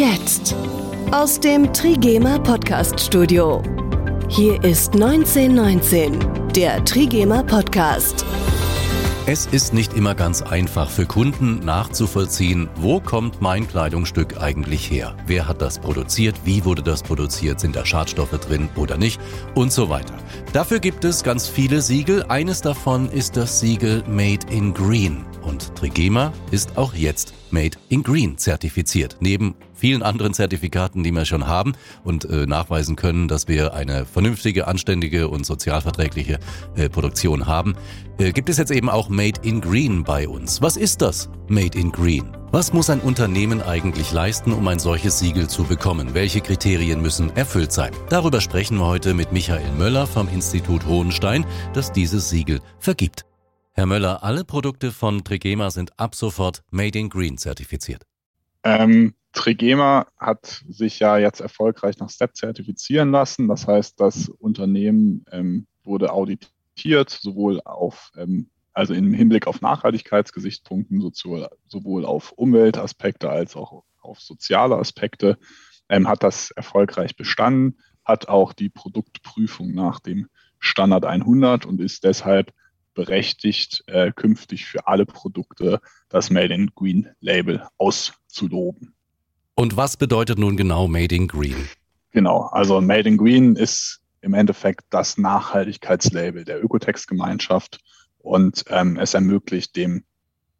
Jetzt. Aus dem Trigema Podcast Studio. Hier ist 1919, der Trigema Podcast. Es ist nicht immer ganz einfach für Kunden nachzuvollziehen, wo kommt mein Kleidungsstück eigentlich her? Wer hat das produziert? Wie wurde das produziert? Sind da Schadstoffe drin oder nicht? Und so weiter. Dafür gibt es ganz viele Siegel. Eines davon ist das Siegel Made in Green. Und Trigema ist auch jetzt Made in Green zertifiziert. Neben vielen anderen Zertifikaten, die wir schon haben und äh, nachweisen können, dass wir eine vernünftige, anständige und sozialverträgliche äh, Produktion haben, äh, gibt es jetzt eben auch Made in Green bei uns. Was ist das Made in Green? Was muss ein Unternehmen eigentlich leisten, um ein solches Siegel zu bekommen? Welche Kriterien müssen erfüllt sein? Darüber sprechen wir heute mit Michael Möller vom Institut Hohenstein, das dieses Siegel vergibt. Herr Möller, alle Produkte von Trigema sind ab sofort Made in Green zertifiziert. Ähm, Trigema hat sich ja jetzt erfolgreich nach STEP zertifizieren lassen. Das heißt, das Unternehmen ähm, wurde auditiert, sowohl auf, ähm, also im Hinblick auf Nachhaltigkeitsgesichtspunkten, sowohl, sowohl auf Umweltaspekte als auch auf soziale Aspekte, ähm, hat das erfolgreich bestanden, hat auch die Produktprüfung nach dem Standard 100 und ist deshalb berechtigt, äh, künftig für alle Produkte das Made in Green Label auszuloben. Und was bedeutet nun genau Made in Green? Genau, also Made in Green ist im Endeffekt das Nachhaltigkeitslabel der Ökotex-Gemeinschaft und ähm, es ermöglicht dem,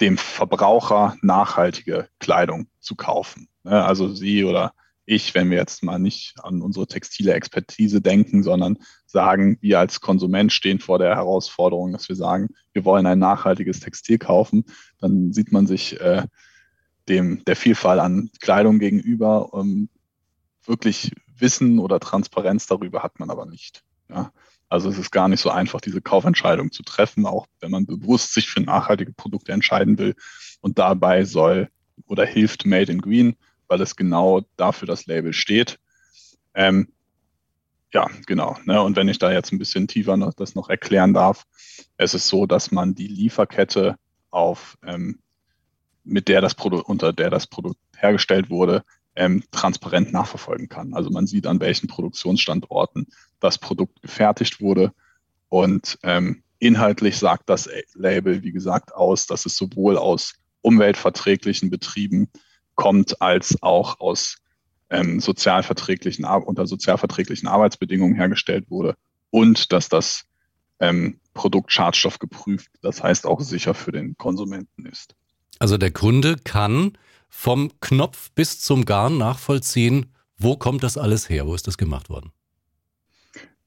dem Verbraucher nachhaltige Kleidung zu kaufen. Ne? Also Sie oder ich, wenn wir jetzt mal nicht an unsere textile Expertise denken, sondern sagen, wir als Konsument stehen vor der Herausforderung, dass wir sagen, wir wollen ein nachhaltiges Textil kaufen, dann sieht man sich äh, dem der Vielfalt an Kleidung gegenüber. Ähm, wirklich Wissen oder Transparenz darüber hat man aber nicht. Ja? Also es ist gar nicht so einfach, diese Kaufentscheidung zu treffen, auch wenn man bewusst sich für nachhaltige Produkte entscheiden will. Und dabei soll oder hilft Made in Green weil es genau dafür das Label steht. Ähm, ja, genau. Ne? Und wenn ich da jetzt ein bisschen tiefer noch, das noch erklären darf, es ist so, dass man die Lieferkette auf, ähm, mit der das Produkt, unter der das Produkt hergestellt wurde, ähm, transparent nachverfolgen kann. Also man sieht, an welchen Produktionsstandorten das Produkt gefertigt wurde. Und ähm, inhaltlich sagt das Label, wie gesagt, aus, dass es sowohl aus umweltverträglichen Betrieben kommt, als auch aus ähm, sozialverträglichen, unter sozialverträglichen Arbeitsbedingungen hergestellt wurde und dass das ähm, Produkt Schadstoff geprüft, das heißt auch sicher für den Konsumenten ist. Also der Kunde kann vom Knopf bis zum Garn nachvollziehen, wo kommt das alles her, wo ist das gemacht worden?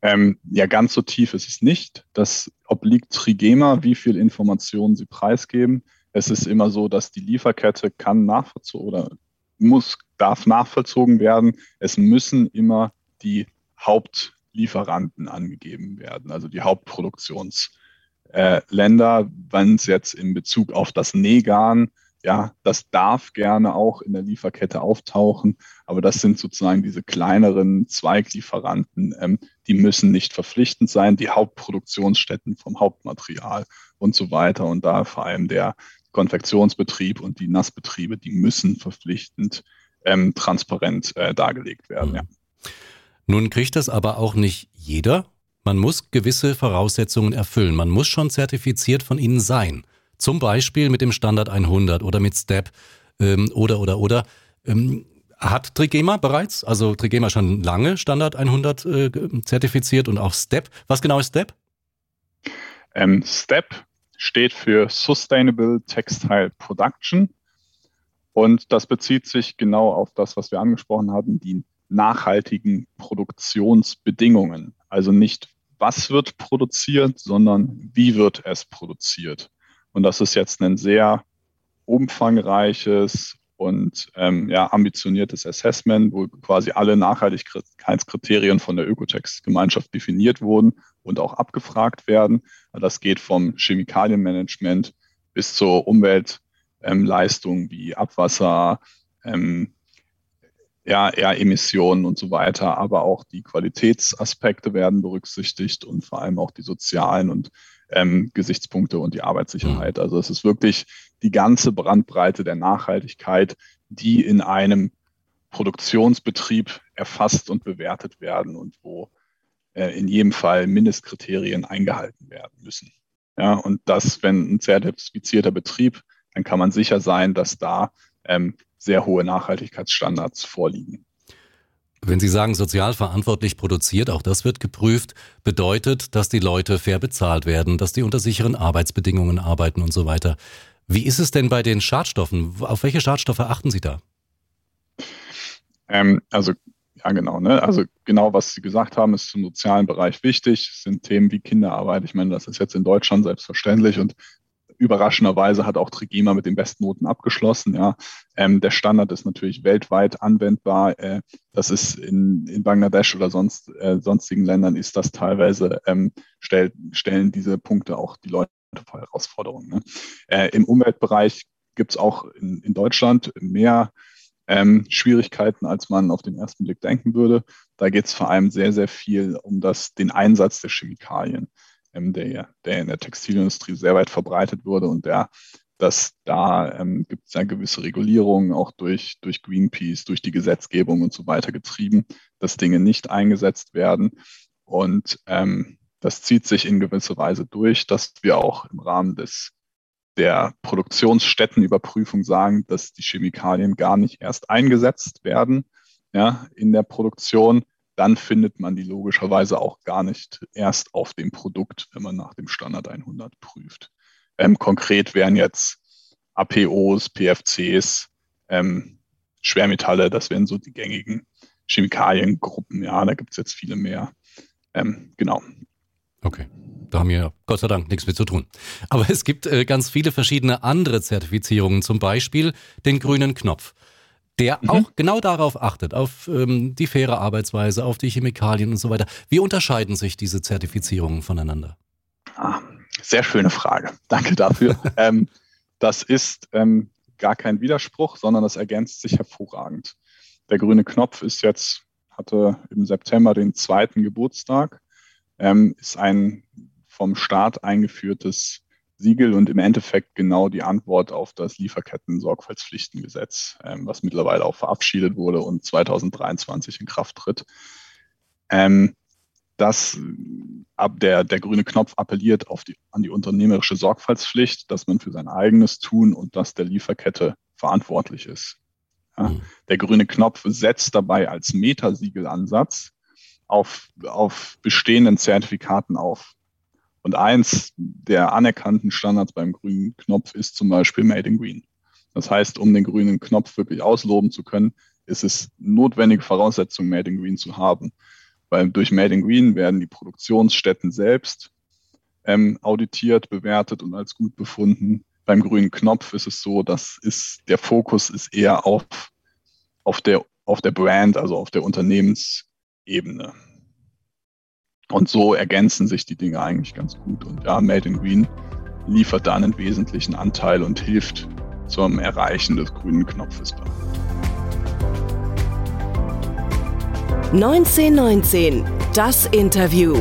Ähm, ja, ganz so tief ist es nicht. Das obliegt Trigema, wie viel Informationen sie preisgeben. Es ist immer so, dass die Lieferkette kann nachvollzogen oder muss, darf nachvollzogen werden. Es müssen immer die Hauptlieferanten angegeben werden, also die Hauptproduktionsländer, äh, wenn es jetzt in Bezug auf das Negan ja, das darf gerne auch in der Lieferkette auftauchen, aber das sind sozusagen diese kleineren Zweiglieferanten, ähm, die müssen nicht verpflichtend sein, die Hauptproduktionsstätten vom Hauptmaterial und so weiter. Und da vor allem der Konfektionsbetrieb und die Nassbetriebe, die müssen verpflichtend ähm, transparent äh, dargelegt werden. Mhm. Ja. Nun kriegt das aber auch nicht jeder. Man muss gewisse Voraussetzungen erfüllen. Man muss schon zertifiziert von Ihnen sein. Zum Beispiel mit dem Standard 100 oder mit STEP ähm, oder, oder, oder. Ähm, hat Trigema bereits, also Trigema schon lange Standard 100 äh, zertifiziert und auch STEP. Was genau ist STEP? Ähm, STEP steht für Sustainable Textile Production. Und das bezieht sich genau auf das, was wir angesprochen haben, die nachhaltigen Produktionsbedingungen. Also nicht, was wird produziert, sondern wie wird es produziert. Und das ist jetzt ein sehr umfangreiches und ähm, ja, ambitioniertes Assessment, wo quasi alle Nachhaltigkeitskriterien von der Ökotex-Gemeinschaft definiert wurden und auch abgefragt werden. Das geht vom Chemikalienmanagement bis zur Umweltleistung ähm, wie Abwasser, ähm, ja, Emissionen und so weiter, aber auch die Qualitätsaspekte werden berücksichtigt und vor allem auch die sozialen und ähm, Gesichtspunkte und die Arbeitssicherheit. Mhm. Also es ist wirklich die ganze Brandbreite der Nachhaltigkeit, die in einem Produktionsbetrieb erfasst und bewertet werden und wo äh, in jedem Fall Mindestkriterien eingehalten werden müssen. Ja, und das, wenn ein zertifizierter Betrieb, dann kann man sicher sein, dass da ähm, sehr hohe Nachhaltigkeitsstandards vorliegen. Wenn Sie sagen, sozial verantwortlich produziert, auch das wird geprüft, bedeutet, dass die Leute fair bezahlt werden, dass die unter sicheren Arbeitsbedingungen arbeiten und so weiter. Wie ist es denn bei den Schadstoffen? Auf welche Schadstoffe achten Sie da? Ähm, also ja, genau. Ne? Also genau, was Sie gesagt haben, ist zum sozialen Bereich wichtig. Es sind Themen wie Kinderarbeit. Ich meine, das ist jetzt in Deutschland selbstverständlich und überraschenderweise hat auch Trigema mit den besten Noten abgeschlossen. Ja, ähm, der Standard ist natürlich weltweit anwendbar. Äh, das ist in, in Bangladesch oder sonst äh, sonstigen Ländern ist das teilweise ähm, stell, stellen diese Punkte auch die Leute vor Herausforderungen. Ne? Äh, Im Umweltbereich gibt es auch in, in Deutschland mehr ähm, Schwierigkeiten, als man auf den ersten Blick denken würde. Da geht es vor allem sehr, sehr viel um das, den Einsatz der Chemikalien, der, der in der Textilindustrie sehr weit verbreitet wurde und der dass da ähm, gibt es ja gewisse Regulierungen auch durch, durch Greenpeace, durch die Gesetzgebung und so weiter getrieben, dass Dinge nicht eingesetzt werden. Und ähm, das zieht sich in gewisser Weise durch, dass wir auch im Rahmen des der Produktionsstättenüberprüfung sagen, dass die Chemikalien gar nicht erst eingesetzt werden ja, in der Produktion, dann findet man die logischerweise auch gar nicht erst auf dem Produkt, wenn man nach dem Standard 100 prüft. Ähm, konkret wären jetzt APOs, PFCs, ähm, Schwermetalle, das wären so die gängigen Chemikaliengruppen. Ja, da gibt es jetzt viele mehr. Ähm, genau. Okay. Da haben wir Gott sei Dank nichts mit zu tun. Aber es gibt äh, ganz viele verschiedene andere Zertifizierungen, zum Beispiel den grünen Knopf, der mhm. auch genau darauf achtet, auf ähm, die faire Arbeitsweise, auf die Chemikalien und so weiter. Wie unterscheiden sich diese Zertifizierungen voneinander? Ah, sehr schöne Frage. Danke dafür. ähm, das ist ähm, gar kein Widerspruch, sondern das ergänzt sich hervorragend. Der grüne Knopf ist jetzt, hatte im September den zweiten Geburtstag, ähm, ist ein vom Staat eingeführtes Siegel und im Endeffekt genau die Antwort auf das Lieferketten-Sorgfaltspflichtengesetz, ähm, was mittlerweile auch verabschiedet wurde und 2023 in Kraft tritt. Ähm, dass ab der, der grüne Knopf appelliert auf die, an die unternehmerische Sorgfaltspflicht, dass man für sein eigenes Tun und das der Lieferkette verantwortlich ist. Ja, mhm. Der grüne Knopf setzt dabei als Metasiegellansatz auf, auf bestehenden Zertifikaten auf. Und eins der anerkannten Standards beim grünen Knopf ist zum Beispiel Made in Green. Das heißt, um den grünen Knopf wirklich ausloben zu können, ist es notwendige Voraussetzung, Made in Green zu haben. Weil durch Made in Green werden die Produktionsstätten selbst ähm, auditiert, bewertet und als gut befunden. Beim grünen Knopf ist es so, dass ist, der Fokus ist eher auf, auf, der, auf der Brand, also auf der Unternehmensebene. Und so ergänzen sich die Dinge eigentlich ganz gut. Und ja, Made in Green liefert da einen wesentlichen Anteil und hilft zum Erreichen des grünen Knopfes. 1919, das Interview.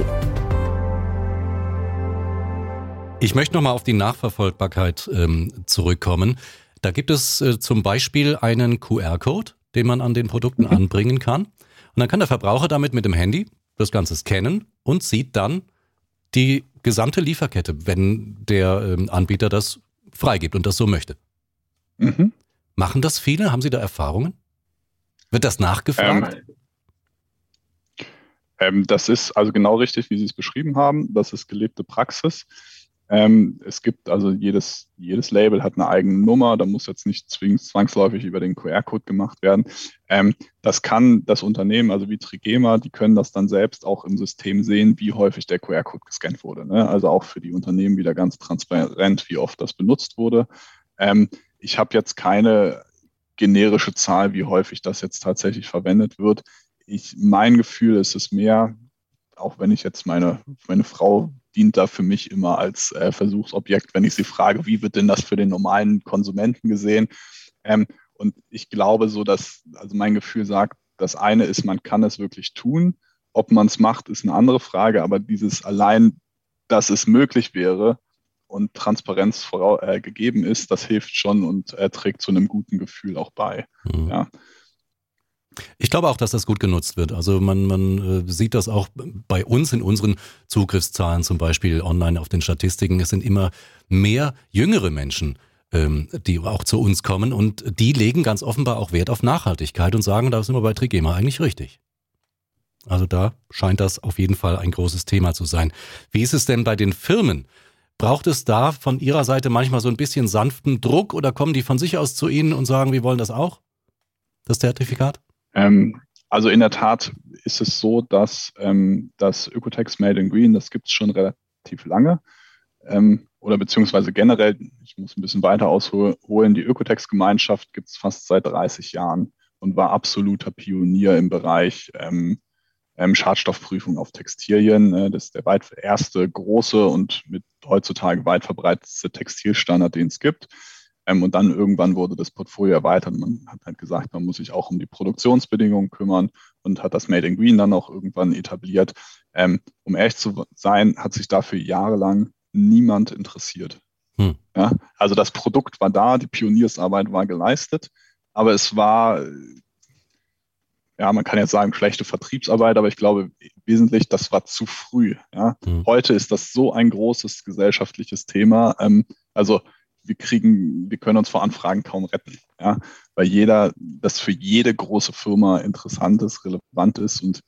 Ich möchte nochmal auf die Nachverfolgbarkeit ähm, zurückkommen. Da gibt es äh, zum Beispiel einen QR-Code, den man an den Produkten mhm. anbringen kann. Und dann kann der Verbraucher damit mit dem Handy das Ganze scannen und sieht dann die gesamte Lieferkette, wenn der ähm, Anbieter das freigibt und das so möchte. Mhm. Machen das viele? Haben Sie da Erfahrungen? Wird das nachgefragt? Ähm, ähm, das ist also genau richtig, wie Sie es beschrieben haben. Das ist gelebte Praxis. Ähm, es gibt also jedes, jedes Label hat eine eigene Nummer, da muss jetzt nicht zwingend zwangsläufig über den QR-Code gemacht werden. Ähm, das kann das Unternehmen, also wie Trigema, die können das dann selbst auch im System sehen, wie häufig der QR-Code gescannt wurde. Ne? Also auch für die Unternehmen wieder ganz transparent, wie oft das benutzt wurde. Ähm, ich habe jetzt keine generische Zahl, wie häufig das jetzt tatsächlich verwendet wird. Ich, mein Gefühl ist es mehr, auch wenn ich jetzt meine, meine Frau dient da für mich immer als äh, Versuchsobjekt, wenn ich sie frage, wie wird denn das für den normalen Konsumenten gesehen? Ähm, und ich glaube so, dass, also mein Gefühl sagt, das eine ist, man kann es wirklich tun. Ob man es macht, ist eine andere Frage, aber dieses allein, dass es möglich wäre und Transparenz vorau, äh, gegeben ist, das hilft schon und äh, trägt zu einem guten Gefühl auch bei. Mhm. Ja. Ich glaube auch, dass das gut genutzt wird. Also man, man äh, sieht das auch bei uns in unseren Zugriffszahlen, zum Beispiel online auf den Statistiken. Es sind immer mehr jüngere Menschen, ähm, die auch zu uns kommen und die legen ganz offenbar auch Wert auf Nachhaltigkeit und sagen, da sind wir bei Trigema eigentlich richtig. Also da scheint das auf jeden Fall ein großes Thema zu sein. Wie ist es denn bei den Firmen? Braucht es da von Ihrer Seite manchmal so ein bisschen sanften Druck oder kommen die von sich aus zu Ihnen und sagen, wir wollen das auch? Das Zertifikat? Ähm, also in der Tat ist es so, dass ähm, das Ökotex Made in Green, das gibt es schon relativ lange. Ähm, oder beziehungsweise generell, ich muss ein bisschen weiter ausholen, die Ökotex-Gemeinschaft gibt es fast seit 30 Jahren und war absoluter Pionier im Bereich ähm, ähm, Schadstoffprüfung auf Textilien. Äh, das ist der weit erste große und mit heutzutage weit verbreitetste Textilstandard, den es gibt. Ähm, und dann irgendwann wurde das Portfolio erweitert. Man hat halt gesagt, man muss sich auch um die Produktionsbedingungen kümmern und hat das Made in Green dann auch irgendwann etabliert. Ähm, um ehrlich zu sein, hat sich dafür jahrelang niemand interessiert. Hm. Ja, also das Produkt war da, die Pioniersarbeit war geleistet, aber es war, ja, man kann jetzt sagen, schlechte Vertriebsarbeit, aber ich glaube wesentlich, das war zu früh. Ja. Hm. Heute ist das so ein großes gesellschaftliches Thema. Ähm, also wir kriegen, wir können uns vor Anfragen kaum retten, ja, weil jeder, das für jede große Firma interessant ist, relevant ist und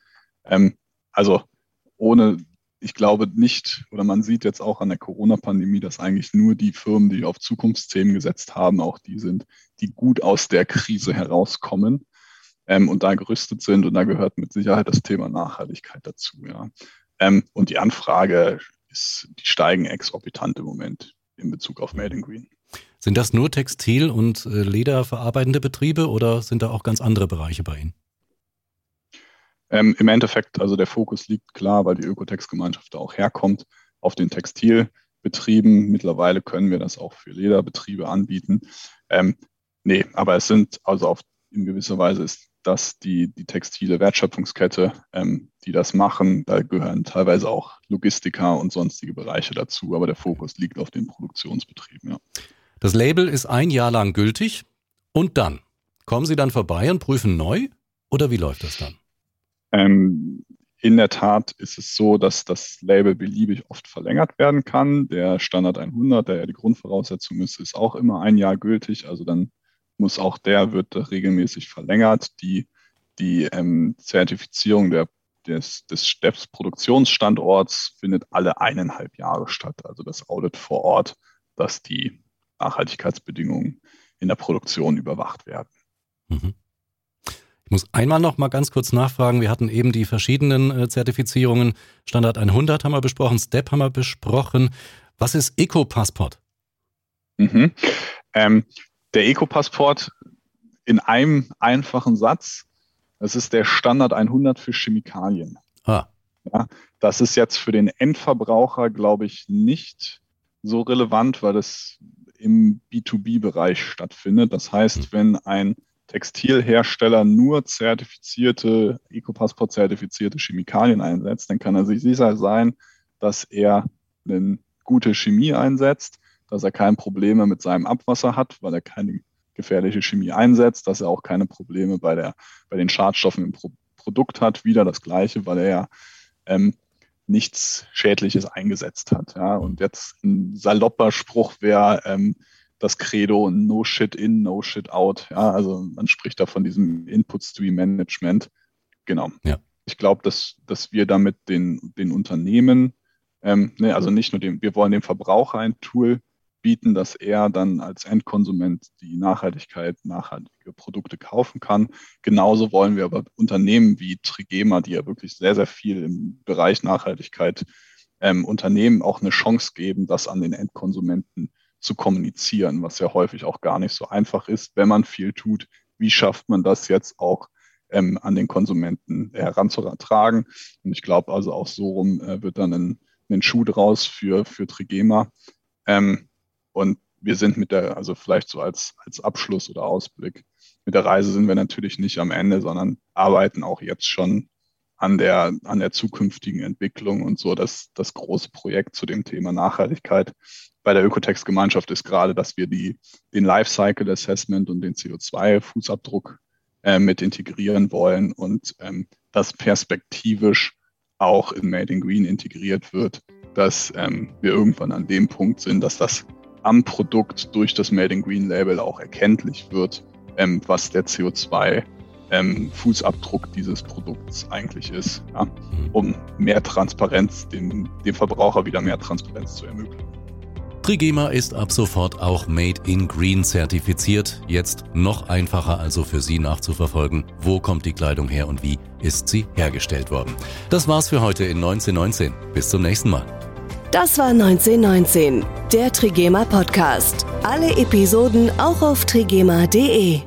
ähm, also ohne, ich glaube nicht, oder man sieht jetzt auch an der Corona-Pandemie, dass eigentlich nur die Firmen, die auf Zukunftsthemen gesetzt haben, auch die sind, die gut aus der Krise herauskommen ähm, und da gerüstet sind und da gehört mit Sicherheit das Thema Nachhaltigkeit dazu, ja. Ähm, und die Anfrage ist, die steigen exorbitant im Moment in Bezug auf Made in Green. Sind das nur Textil- und äh, Lederverarbeitende Betriebe oder sind da auch ganz andere Bereiche bei Ihnen? Ähm, Im Endeffekt, also der Fokus liegt klar, weil die Ökotex-Gemeinschaft da auch herkommt, auf den Textilbetrieben. Mittlerweile können wir das auch für Lederbetriebe anbieten. Ähm, nee, aber es sind also auf, in gewisser Weise ist das die, die textile Wertschöpfungskette, ähm, die das machen. Da gehören teilweise auch Logistiker und sonstige Bereiche dazu, aber der Fokus liegt auf den Produktionsbetrieben. Ja. Das Label ist ein Jahr lang gültig und dann kommen Sie dann vorbei und prüfen neu oder wie läuft das dann? Ähm, in der Tat ist es so, dass das Label beliebig oft verlängert werden kann. Der Standard 100, der ja die Grundvoraussetzung ist, ist auch immer ein Jahr gültig. Also dann muss auch der, wird regelmäßig verlängert. Die, die ähm, Zertifizierung der, des, des Steps Produktionsstandorts findet alle eineinhalb Jahre statt. Also das Audit vor Ort, dass die Nachhaltigkeitsbedingungen in der Produktion überwacht werden. Mhm. Ich muss einmal noch mal ganz kurz nachfragen. Wir hatten eben die verschiedenen äh, Zertifizierungen. Standard 100 haben wir besprochen, Step haben wir besprochen. Was ist Eco-Passport? Mhm. Ähm, der Eco-Passport in einem einfachen Satz, das ist der Standard 100 für Chemikalien. Ah. Ja, das ist jetzt für den Endverbraucher, glaube ich, nicht so relevant, weil es im B2B-Bereich stattfindet. Das heißt, hm. wenn ein Textilhersteller nur zertifizierte, Ecopassport-zertifizierte Chemikalien einsetzt, dann kann er sich sicher sein, dass er eine gute Chemie einsetzt, dass er keine Probleme mit seinem Abwasser hat, weil er keine gefährliche Chemie einsetzt, dass er auch keine Probleme bei, der, bei den Schadstoffen im Pro Produkt hat. Wieder das Gleiche, weil er ja ähm, nichts Schädliches eingesetzt hat. Ja. Und jetzt ein salopper Spruch wäre ähm, das Credo No Shit in, No Shit out. Ja. Also man spricht da von diesem Input Stream Management. Genau. Ja. Ich glaube, dass, dass wir damit den, den Unternehmen, ähm, ne, also nicht nur dem, wir wollen dem Verbraucher ein Tool bieten, dass er dann als Endkonsument die Nachhaltigkeit, nachhaltige Produkte kaufen kann. Genauso wollen wir aber Unternehmen wie Trigema, die ja wirklich sehr, sehr viel im Bereich Nachhaltigkeit ähm, Unternehmen auch eine Chance geben, das an den Endkonsumenten zu kommunizieren, was ja häufig auch gar nicht so einfach ist, wenn man viel tut. Wie schafft man das jetzt auch ähm, an den Konsumenten heranzutragen? Und ich glaube also auch so rum äh, wird dann ein, ein Schuh draus für, für Trigema. Ähm, und wir sind mit der, also vielleicht so als, als Abschluss oder Ausblick, mit der Reise sind wir natürlich nicht am Ende, sondern arbeiten auch jetzt schon an der, an der zukünftigen Entwicklung und so. Das, das große Projekt zu dem Thema Nachhaltigkeit bei der Ökotex-Gemeinschaft ist gerade, dass wir die, den Lifecycle Assessment und den CO2-Fußabdruck äh, mit integrieren wollen und ähm, das perspektivisch auch in Made in Green integriert wird, dass ähm, wir irgendwann an dem Punkt sind, dass das am Produkt durch das Made in Green Label auch erkenntlich wird, ähm, was der CO2 ähm, Fußabdruck dieses Produkts eigentlich ist, ja, mhm. um mehr Transparenz, dem, dem Verbraucher wieder mehr Transparenz zu ermöglichen. Trigema ist ab sofort auch Made in Green zertifiziert. Jetzt noch einfacher also für Sie nachzuverfolgen, wo kommt die Kleidung her und wie ist sie hergestellt worden. Das war's für heute in 1919. Bis zum nächsten Mal. Das war 1919, der Trigema Podcast. Alle Episoden auch auf trigema.de.